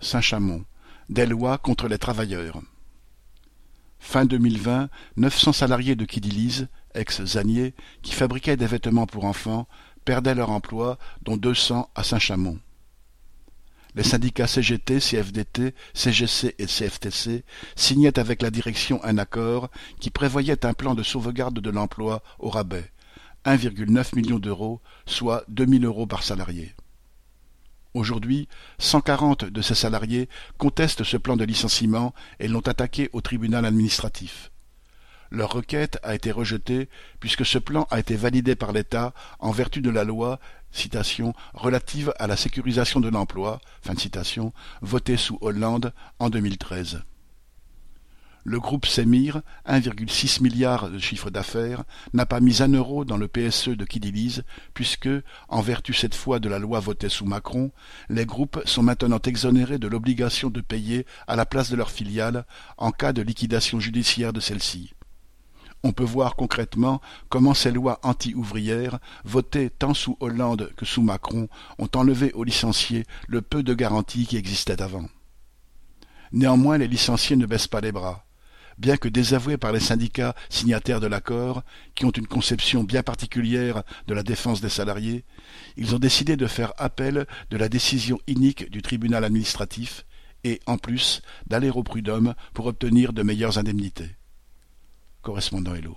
Saint-Chamond, des lois contre les travailleurs. Fin 2020, 900 salariés de Kidilise, ex-Zanier, qui fabriquaient des vêtements pour enfants, perdaient leur emploi, dont 200 à Saint-Chamond. Les syndicats CGT, CFDT, CGC et CFTC signaient avec la direction un accord qui prévoyait un plan de sauvegarde de l'emploi au rabais, 1,9 million d'euros, soit 2000 euros par salarié. Aujourd'hui, 140 de ces salariés contestent ce plan de licenciement et l'ont attaqué au tribunal administratif. Leur requête a été rejetée puisque ce plan a été validé par l'État en vertu de la loi relative à la sécurisation de l'emploi, votée sous Hollande en 2013. Le groupe Semir, 1,6 milliard de chiffre d'affaires, n'a pas mis un euro dans le PSE de Kidilise, puisque, en vertu cette fois de la loi votée sous Macron, les groupes sont maintenant exonérés de l'obligation de payer à la place de leur filiale en cas de liquidation judiciaire de celle-ci. On peut voir concrètement comment ces lois anti-ouvrières, votées tant sous Hollande que sous Macron, ont enlevé aux licenciés le peu de garanties qui existaient avant. Néanmoins, les licenciés ne baissent pas les bras bien que désavoués par les syndicats signataires de l'accord, qui ont une conception bien particulière de la défense des salariés, ils ont décidé de faire appel de la décision inique du tribunal administratif et, en plus, d'aller au prud'homme pour obtenir de meilleures indemnités. Correspondant Hello.